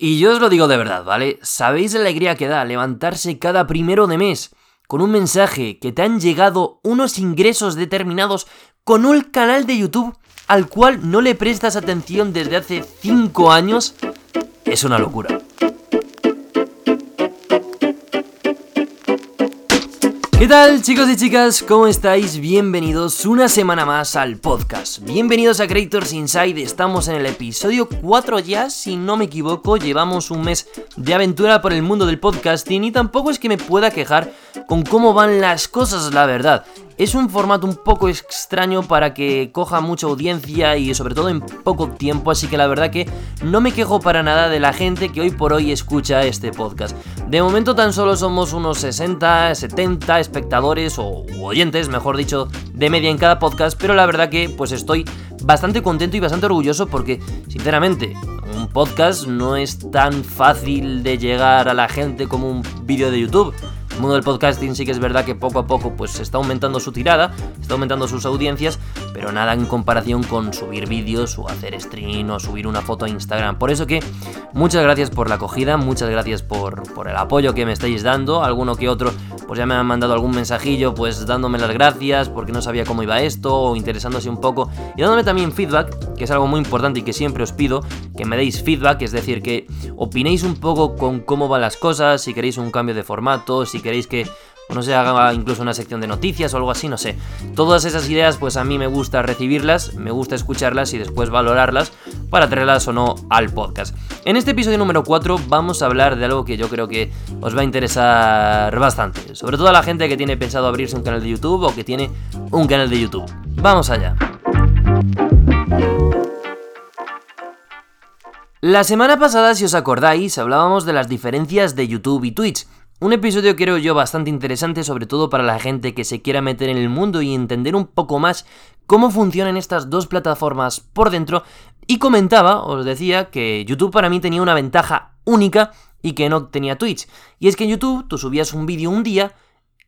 Y yo os lo digo de verdad, ¿vale? ¿Sabéis la alegría que da levantarse cada primero de mes con un mensaje que te han llegado unos ingresos determinados con un canal de YouTube al cual no le prestas atención desde hace 5 años? Es una locura. ¿Qué tal chicos y chicas? ¿Cómo estáis? Bienvenidos una semana más al podcast. Bienvenidos a Creators Inside. Estamos en el episodio 4 ya, si no me equivoco. Llevamos un mes de aventura por el mundo del podcasting y tampoco es que me pueda quejar con cómo van las cosas, la verdad. Es un formato un poco extraño para que coja mucha audiencia y sobre todo en poco tiempo, así que la verdad que no me quejo para nada de la gente que hoy por hoy escucha este podcast. De momento tan solo somos unos 60, 70 espectadores o oyentes, mejor dicho, de media en cada podcast, pero la verdad que pues estoy bastante contento y bastante orgulloso porque, sinceramente, un podcast no es tan fácil de llegar a la gente como un vídeo de YouTube. El mundo del podcasting sí que es verdad que poco a poco pues está aumentando su tirada, está aumentando sus audiencias, pero nada en comparación con subir vídeos o hacer stream o subir una foto a Instagram. Por eso que muchas gracias por la acogida, muchas gracias por, por el apoyo que me estáis dando, alguno que otro pues ya me han mandado algún mensajillo pues dándome las gracias porque no sabía cómo iba esto o interesándose un poco y dándome también feedback, que es algo muy importante y que siempre os pido, que me deis feedback, es decir, que opinéis un poco con cómo van las cosas, si queréis un cambio de formato, si queréis que no sé, haga incluso una sección de noticias o algo así, no sé. Todas esas ideas, pues a mí me gusta recibirlas, me gusta escucharlas y después valorarlas para traerlas o no al podcast. En este episodio número 4 vamos a hablar de algo que yo creo que os va a interesar bastante, sobre todo a la gente que tiene pensado abrirse un canal de YouTube o que tiene un canal de YouTube. Vamos allá. La semana pasada, si os acordáis, hablábamos de las diferencias de YouTube y Twitch. Un episodio creo yo bastante interesante, sobre todo para la gente que se quiera meter en el mundo y entender un poco más cómo funcionan estas dos plataformas por dentro. Y comentaba, os decía, que YouTube para mí tenía una ventaja única y que no tenía Twitch. Y es que en YouTube tú subías un vídeo un día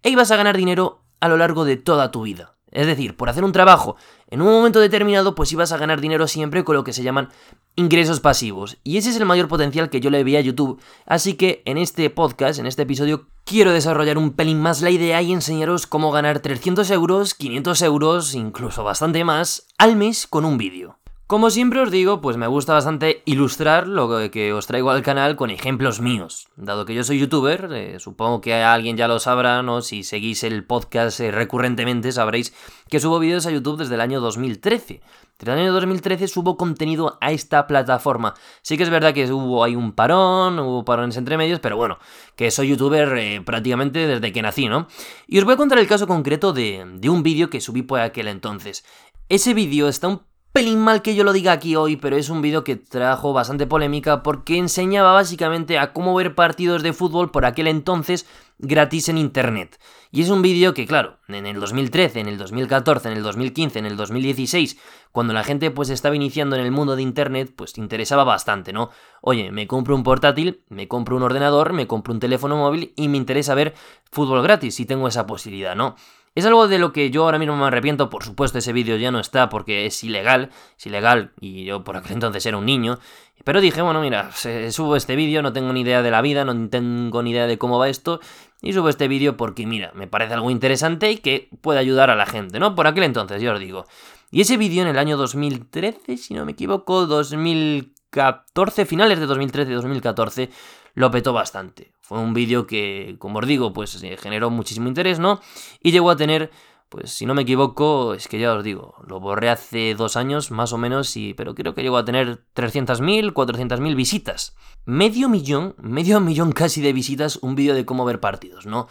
e ibas a ganar dinero a lo largo de toda tu vida. Es decir, por hacer un trabajo en un momento determinado, pues ibas a ganar dinero siempre con lo que se llaman ingresos pasivos. Y ese es el mayor potencial que yo le veía a YouTube. Así que en este podcast, en este episodio, quiero desarrollar un pelín más la idea y enseñaros cómo ganar 300 euros, 500 euros, incluso bastante más, al mes con un vídeo. Como siempre os digo, pues me gusta bastante ilustrar lo que os traigo al canal con ejemplos míos. Dado que yo soy youtuber, eh, supongo que alguien ya lo sabrá, ¿no? Si seguís el podcast eh, recurrentemente sabréis que subo vídeos a YouTube desde el año 2013. Desde el año 2013 subo contenido a esta plataforma. Sí que es verdad que hubo ahí un parón, hubo parones entre medios, pero bueno, que soy youtuber eh, prácticamente desde que nací, ¿no? Y os voy a contar el caso concreto de, de un vídeo que subí por aquel entonces. Ese vídeo está un pelín mal que yo lo diga aquí hoy, pero es un vídeo que trajo bastante polémica porque enseñaba básicamente a cómo ver partidos de fútbol por aquel entonces gratis en internet. Y es un vídeo que, claro, en el 2013, en el 2014, en el 2015, en el 2016, cuando la gente pues estaba iniciando en el mundo de internet, pues te interesaba bastante, ¿no? Oye, me compro un portátil, me compro un ordenador, me compro un teléfono móvil y me interesa ver fútbol gratis si tengo esa posibilidad, ¿no? Es algo de lo que yo ahora mismo me arrepiento, por supuesto ese vídeo ya no está porque es ilegal, es ilegal y yo por aquel entonces era un niño, pero dije, bueno, mira, subo este vídeo, no tengo ni idea de la vida, no tengo ni idea de cómo va esto, y subo este vídeo porque, mira, me parece algo interesante y que puede ayudar a la gente, ¿no? Por aquel entonces, yo os digo. Y ese vídeo en el año 2013, si no me equivoco, 2014, finales de 2013-2014, lo petó bastante. Fue un vídeo que, como os digo, pues generó muchísimo interés, ¿no? Y llegó a tener, pues si no me equivoco, es que ya os digo, lo borré hace dos años más o menos, y, pero creo que llegó a tener 300.000, 400.000 visitas. Medio millón, medio millón casi de visitas, un vídeo de cómo ver partidos, ¿no?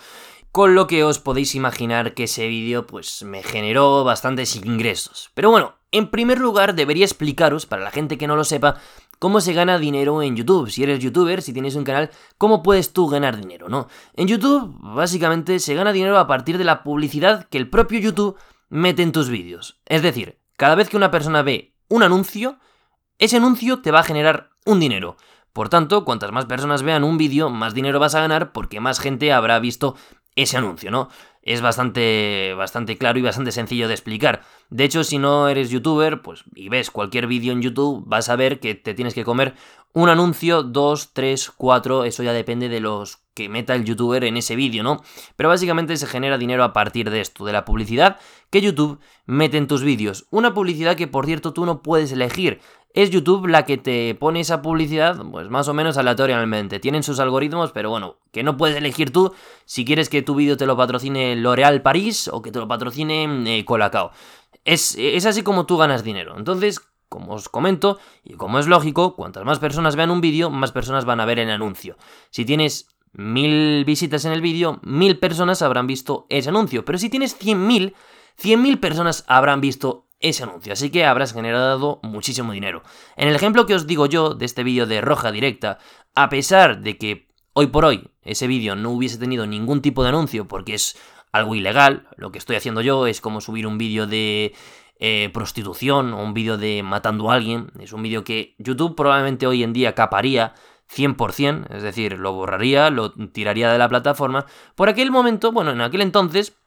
Con lo que os podéis imaginar que ese vídeo pues me generó bastantes ingresos. Pero bueno, en primer lugar debería explicaros, para la gente que no lo sepa, cómo se gana dinero en YouTube. Si eres youtuber, si tienes un canal, ¿cómo puedes tú ganar dinero, no? En YouTube, básicamente, se gana dinero a partir de la publicidad que el propio YouTube mete en tus vídeos. Es decir, cada vez que una persona ve un anuncio, ese anuncio te va a generar un dinero. Por tanto, cuantas más personas vean un vídeo, más dinero vas a ganar porque más gente habrá visto ese anuncio, ¿no? Es bastante, bastante claro y bastante sencillo de explicar. De hecho, si no eres youtuber, pues y ves cualquier vídeo en YouTube, vas a ver que te tienes que comer un anuncio, dos, tres, cuatro, eso ya depende de los que meta el youtuber en ese vídeo, ¿no? Pero básicamente se genera dinero a partir de esto, de la publicidad que YouTube mete en tus vídeos. Una publicidad que, por cierto, tú no puedes elegir es YouTube la que te pone esa publicidad, pues más o menos aleatoriamente. Tienen sus algoritmos, pero bueno, que no puedes elegir tú si quieres que tu vídeo te lo patrocine L'Oréal París o que te lo patrocine eh, Colacao. Es, es así como tú ganas dinero. Entonces, como os comento, y como es lógico, cuantas más personas vean un vídeo, más personas van a ver el anuncio. Si tienes mil visitas en el vídeo, mil personas habrán visto ese anuncio. Pero si tienes cien mil, cien mil personas habrán visto ese anuncio, así que habrás generado muchísimo dinero. En el ejemplo que os digo yo de este vídeo de roja directa, a pesar de que hoy por hoy ese vídeo no hubiese tenido ningún tipo de anuncio porque es algo ilegal, lo que estoy haciendo yo es como subir un vídeo de eh, prostitución o un vídeo de matando a alguien, es un vídeo que YouTube probablemente hoy en día caparía 100%, es decir, lo borraría, lo tiraría de la plataforma. Por aquel momento, bueno, en aquel entonces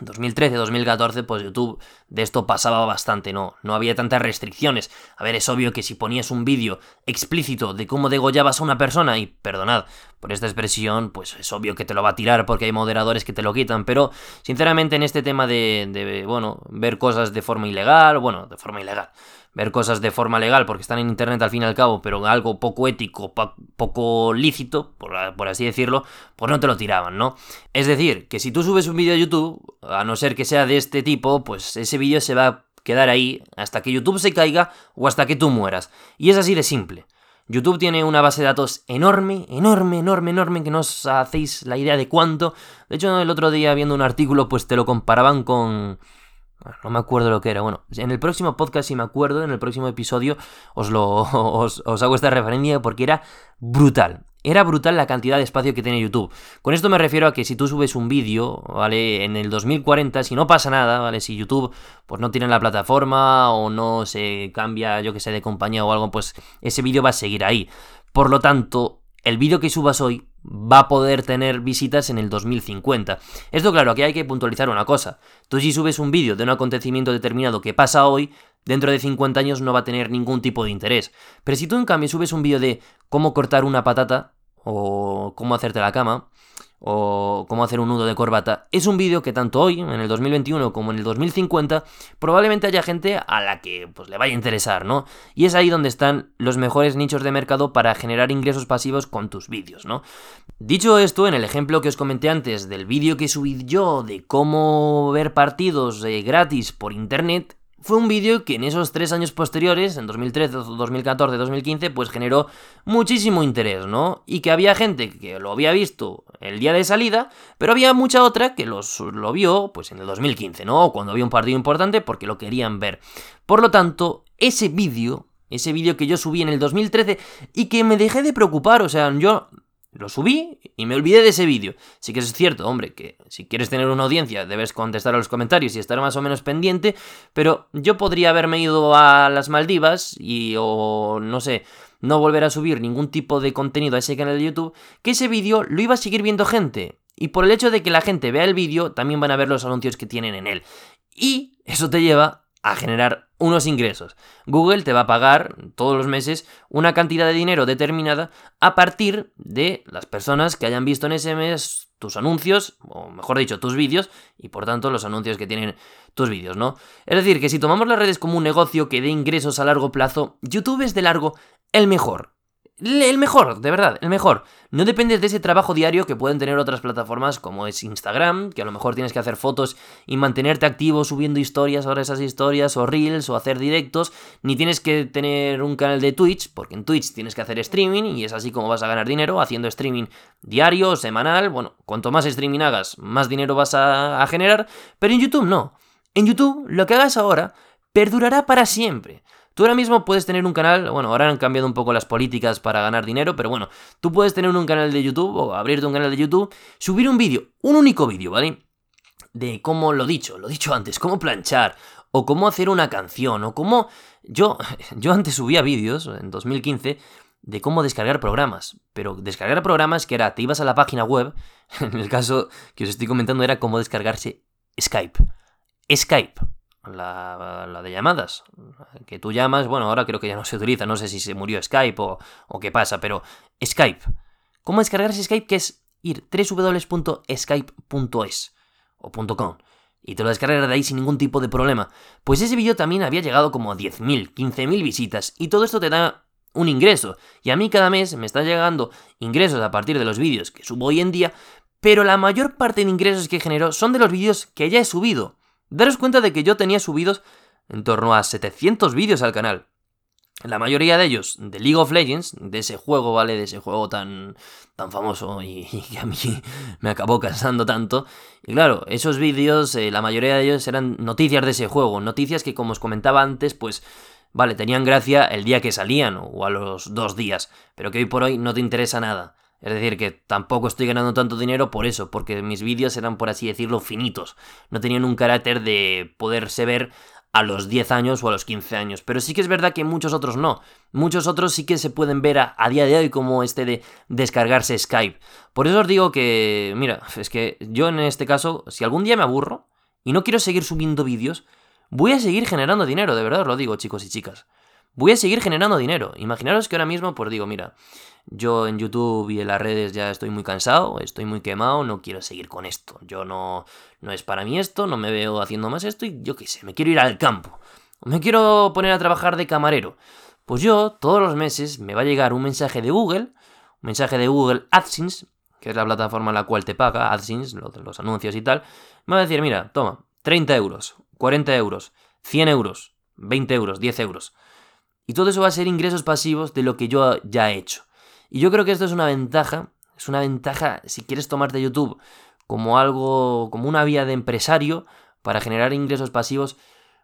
2013, 2014, pues YouTube de esto pasaba bastante, ¿no? No había tantas restricciones. A ver, es obvio que si ponías un vídeo explícito de cómo degollabas a una persona, y perdonad por esta expresión, pues es obvio que te lo va a tirar porque hay moderadores que te lo quitan, pero sinceramente en este tema de, de bueno, ver cosas de forma ilegal, bueno, de forma ilegal, ver cosas de forma legal porque están en internet al fin y al cabo, pero algo poco ético, poco lícito, por, por, así decirlo, pues no te lo tiraban, ¿no? Es decir, que si tú subes un vídeo a YouTube, a no ser que sea de este tipo, pues ese vídeo se va a quedar ahí hasta que YouTube se caiga o hasta que tú mueras. Y es así de simple. YouTube tiene una base de datos enorme, enorme, enorme, enorme, que no os hacéis la idea de cuánto. De hecho, el otro día viendo un artículo, pues te lo comparaban con no me acuerdo lo que era. Bueno, en el próximo podcast, si me acuerdo, en el próximo episodio, os, lo, os, hago esta referencia porque era brutal. Era brutal la cantidad de espacio que tiene YouTube. Con esto me refiero a que si tú subes un vídeo, ¿vale? En el 2040, si no pasa nada, ¿vale? Si YouTube pues no tiene la plataforma o no se cambia, yo que sé, de compañía o algo, pues ese vídeo va a seguir ahí. Por lo tanto, el vídeo que subas hoy va a poder tener visitas en el 2050. Esto claro, aquí hay que puntualizar una cosa. Tú si subes un vídeo de un acontecimiento determinado que pasa hoy, dentro de 50 años no va a tener ningún tipo de interés. Pero si tú en cambio subes un vídeo de cómo cortar una patata o cómo hacerte la cama, o cómo hacer un nudo de corbata, es un vídeo que tanto hoy, en el 2021, como en el 2050, probablemente haya gente a la que pues, le vaya a interesar, ¿no? Y es ahí donde están los mejores nichos de mercado para generar ingresos pasivos con tus vídeos, ¿no? Dicho esto, en el ejemplo que os comenté antes del vídeo que subí yo de cómo ver partidos eh, gratis por internet, fue un vídeo que en esos tres años posteriores, en 2013, 2014, 2015, pues generó muchísimo interés, ¿no? Y que había gente que lo había visto el día de salida, pero había mucha otra que los, lo vio pues en el 2015, ¿no? Cuando había un partido importante porque lo querían ver. Por lo tanto, ese vídeo, ese vídeo que yo subí en el 2013 y que me dejé de preocupar, o sea, yo lo subí y me olvidé de ese vídeo. Sí que es cierto, hombre, que si quieres tener una audiencia debes contestar a los comentarios y estar más o menos pendiente, pero yo podría haberme ido a las Maldivas y o no sé, no volver a subir ningún tipo de contenido a ese canal de YouTube, que ese vídeo lo iba a seguir viendo gente. Y por el hecho de que la gente vea el vídeo, también van a ver los anuncios que tienen en él. Y eso te lleva a generar unos ingresos. Google te va a pagar todos los meses una cantidad de dinero determinada a partir de las personas que hayan visto en ese mes tus anuncios, o mejor dicho, tus vídeos, y por tanto los anuncios que tienen tus vídeos, ¿no? Es decir, que si tomamos las redes como un negocio que dé ingresos a largo plazo, YouTube es de largo el mejor. El mejor, de verdad, el mejor. No dependes de ese trabajo diario que pueden tener otras plataformas como es Instagram, que a lo mejor tienes que hacer fotos y mantenerte activo subiendo historias ahora esas historias, o reels, o hacer directos, ni tienes que tener un canal de Twitch, porque en Twitch tienes que hacer streaming y es así como vas a ganar dinero haciendo streaming diario, semanal, bueno, cuanto más streaming hagas, más dinero vas a, a generar, pero en YouTube no. En YouTube lo que hagas ahora perdurará para siempre. Tú ahora mismo puedes tener un canal, bueno, ahora han cambiado un poco las políticas para ganar dinero, pero bueno, tú puedes tener un canal de YouTube o abrirte un canal de YouTube, subir un vídeo, un único vídeo, ¿vale? De cómo, lo dicho, lo dicho antes, cómo planchar, o cómo hacer una canción, o cómo... Yo, yo antes subía vídeos, en 2015, de cómo descargar programas. Pero descargar programas que era, te ibas a la página web, en el caso que os estoy comentando era cómo descargarse Skype. Skype, la, de llamadas. Que tú llamas, bueno, ahora creo que ya no se utiliza, no sé si se murió Skype o, o qué pasa, pero Skype. ¿Cómo descargarse Skype? Que es ir www.skype.es o .com y te lo descargas de ahí sin ningún tipo de problema. Pues ese vídeo también había llegado como a 10.000, 15.000 visitas y todo esto te da un ingreso. Y a mí cada mes me están llegando ingresos a partir de los vídeos que subo hoy en día, pero la mayor parte de ingresos que genero son de los vídeos que ya he subido. Daros cuenta de que yo tenía subidos en torno a 700 vídeos al canal. La mayoría de ellos de League of Legends, de ese juego, ¿vale? De ese juego tan, tan famoso y, que a mí me acabó cansando tanto. Y claro, esos vídeos, eh, la mayoría de ellos eran noticias de ese juego, noticias que como os comentaba antes, pues, vale, tenían gracia el día que salían o a los dos días, pero que hoy por hoy no te interesa nada. Es decir, que tampoco estoy ganando tanto dinero por eso, porque mis vídeos eran, por así decirlo, finitos. No tenían un carácter de poderse ver a los 10 años o a los 15 años. Pero sí que es verdad que muchos otros no. Muchos otros sí que se pueden ver a, día de hoy como este de descargarse Skype. Por eso os digo que, mira, es que yo en este caso, si algún día me aburro y no quiero seguir subiendo vídeos, voy a seguir generando dinero, de verdad os lo digo, chicos y chicas. Voy a seguir generando dinero. Imaginaros que ahora mismo, pues digo, mira, yo en YouTube y en las redes ya estoy muy cansado, estoy muy quemado, no quiero seguir con esto. Yo no, no es para mí esto, no me veo haciendo más esto y yo qué sé, me quiero ir al campo. Me quiero poner a trabajar de camarero. Pues yo, todos los meses, me va a llegar un mensaje de Google, un mensaje de Google AdSense, que es la plataforma en la cual te paga AdSense, los, los anuncios y tal. Me va a decir, mira, toma, 30 euros, 40 euros, 100 euros, 20 euros, 10 euros. Y todo eso va a ser ingresos pasivos de lo que yo ya he hecho. Y yo creo que esto es una ventaja, es una ventaja si quieres tomarte YouTube como algo, como una vía de empresario para generar ingresos pasivos,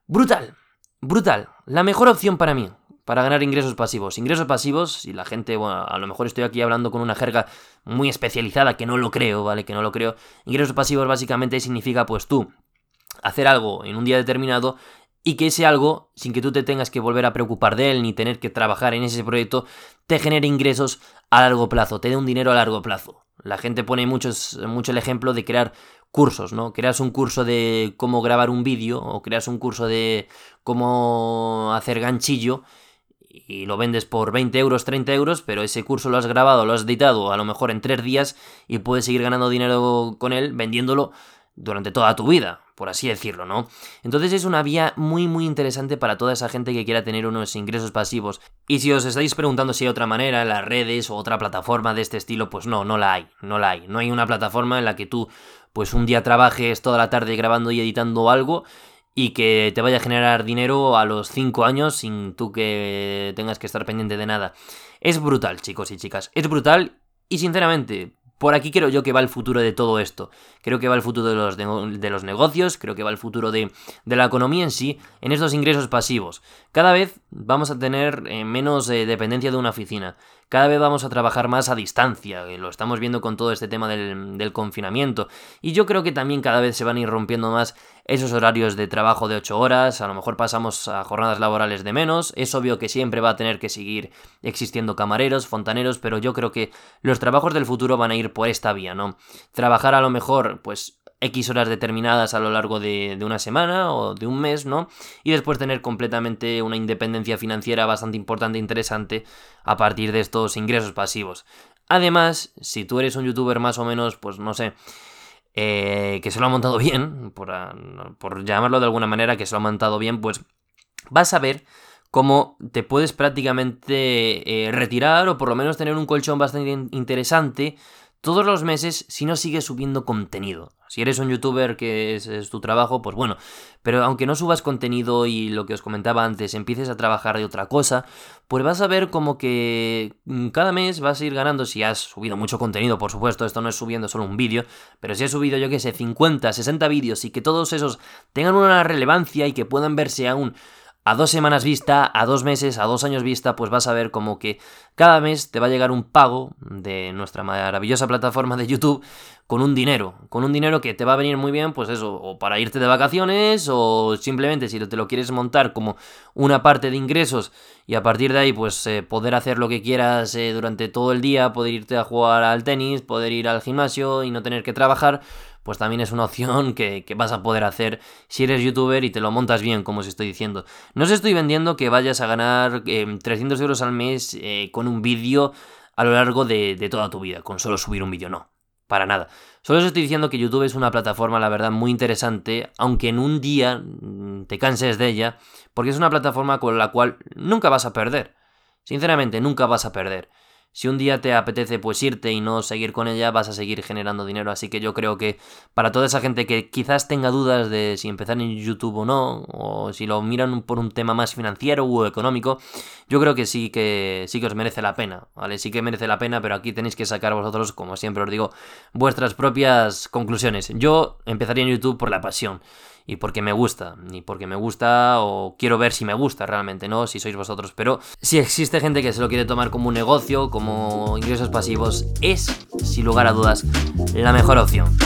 brutal, brutal, la mejor opción para mí, para ganar ingresos pasivos. Ingresos pasivos, si la gente, bueno, a lo mejor estoy aquí hablando con una jerga muy especializada, que no lo creo, ¿vale? Que no lo creo. Ingresos pasivos básicamente significa, pues tú, hacer algo en un día determinado y que ese algo, sin que tú te tengas que volver a preocupar de él ni tener que trabajar en ese proyecto, te genere ingresos a largo plazo, te dé un dinero a largo plazo. La gente pone muchos, mucho el ejemplo de crear cursos, ¿no? Creas un curso de cómo grabar un vídeo o creas un curso de cómo hacer ganchillo y lo vendes por 20 euros, 30 euros, pero ese curso lo has grabado, lo has editado a lo mejor en 3 días y puedes seguir ganando dinero con él vendiéndolo durante toda tu vida por así decirlo, ¿no? Entonces es una vía muy muy interesante para toda esa gente que quiera tener unos ingresos pasivos. Y si os estáis preguntando si hay otra manera las redes o otra plataforma de este estilo, pues no, no la hay, no la hay. No hay una plataforma en la que tú pues un día trabajes toda la tarde grabando y editando algo y que te vaya a generar dinero a los 5 años sin tú que tengas que estar pendiente de nada. Es brutal, chicos y chicas. Es brutal y sinceramente, por aquí creo yo que va el futuro de todo esto. Creo que va el futuro de los, de, los negocios, creo que va el futuro de, de, la economía en sí, en estos ingresos pasivos. Cada vez vamos a tener eh, menos eh, dependencia de una oficina. Cada vez vamos a trabajar más a distancia, lo estamos viendo con todo este tema del, del confinamiento. Y yo creo que también cada vez se van a ir rompiendo más esos horarios de trabajo de 8 horas, a lo mejor pasamos a jornadas laborales de menos, es obvio que siempre va a tener que seguir existiendo camareros, fontaneros, pero yo creo que los trabajos del futuro van a ir por esta vía, ¿no? Trabajar a lo mejor, pues, X horas determinadas a lo largo de, de, una semana o de un mes, ¿no? Y después tener completamente una independencia financiera bastante importante e interesante a partir de estos ingresos pasivos. Además, si tú eres un youtuber más o menos, pues no sé, eh, que se lo ha montado bien, por, por, llamarlo de alguna manera, que se lo ha montado bien, pues vas a ver cómo te puedes prácticamente eh, retirar o por lo menos tener un colchón bastante interesante todos los meses si no sigues subiendo contenido. Si eres un youtuber que es, tu trabajo, pues bueno, pero aunque no subas contenido y lo que os comentaba antes, empieces a trabajar de otra cosa, pues vas a ver como que mm, cada mes vas a ir ganando, si has subido mucho contenido, por supuesto, esto no es subiendo solo un vídeo, pero si has subido yo que sé, 50, 60 vídeos y que todos esos tengan una relevancia y que puedan verse aún a dos semanas vista, a dos meses, a dos años vista, pues vas a ver como que cada mes te va a llegar un pago de nuestra maravillosa plataforma de YouTube con un dinero, con un dinero que te va a venir muy bien, pues eso, o para irte de vacaciones, o simplemente si te lo quieres montar como una parte de ingresos y a partir de ahí, pues eh, poder hacer lo que quieras eh, durante todo el día, poder irte a jugar al tenis, poder ir al gimnasio y no tener que trabajar, pues también es una opción que, vas a poder hacer si eres youtuber y te lo montas bien, como os estoy diciendo. No os estoy vendiendo que vayas a ganar 300 em, euros al mes eh, con un vídeo a lo largo de, de toda tu vida, con solo subir un vídeo, no. Para nada. Solo os estoy diciendo que YouTube es una plataforma, la verdad, muy interesante, aunque en un día mm, te canses de ella, porque es una plataforma con la cual nunca vas a perder. Sinceramente, nunca vas a perder si un día te apetece pues irte y no seguir con ella, vas a seguir generando dinero. Así que yo creo que para toda esa gente que quizás tenga dudas de si empezar en YouTube o no, o si lo miran por un tema más financiero o económico, yo creo que sí que sí que os merece la pena, ¿vale? Sí que merece la pena, pero aquí tenéis que sacar vosotros, como siempre os digo, vuestras propias conclusiones. Yo empezaría en YouTube por la pasión y porque me gusta, y porque me gusta o quiero ver si me gusta realmente, ¿no? Si sois vosotros. Pero si existe gente que se lo quiere tomar como un negocio, ingresos pasivos, es, sin lugar a dudas, la mejor opción.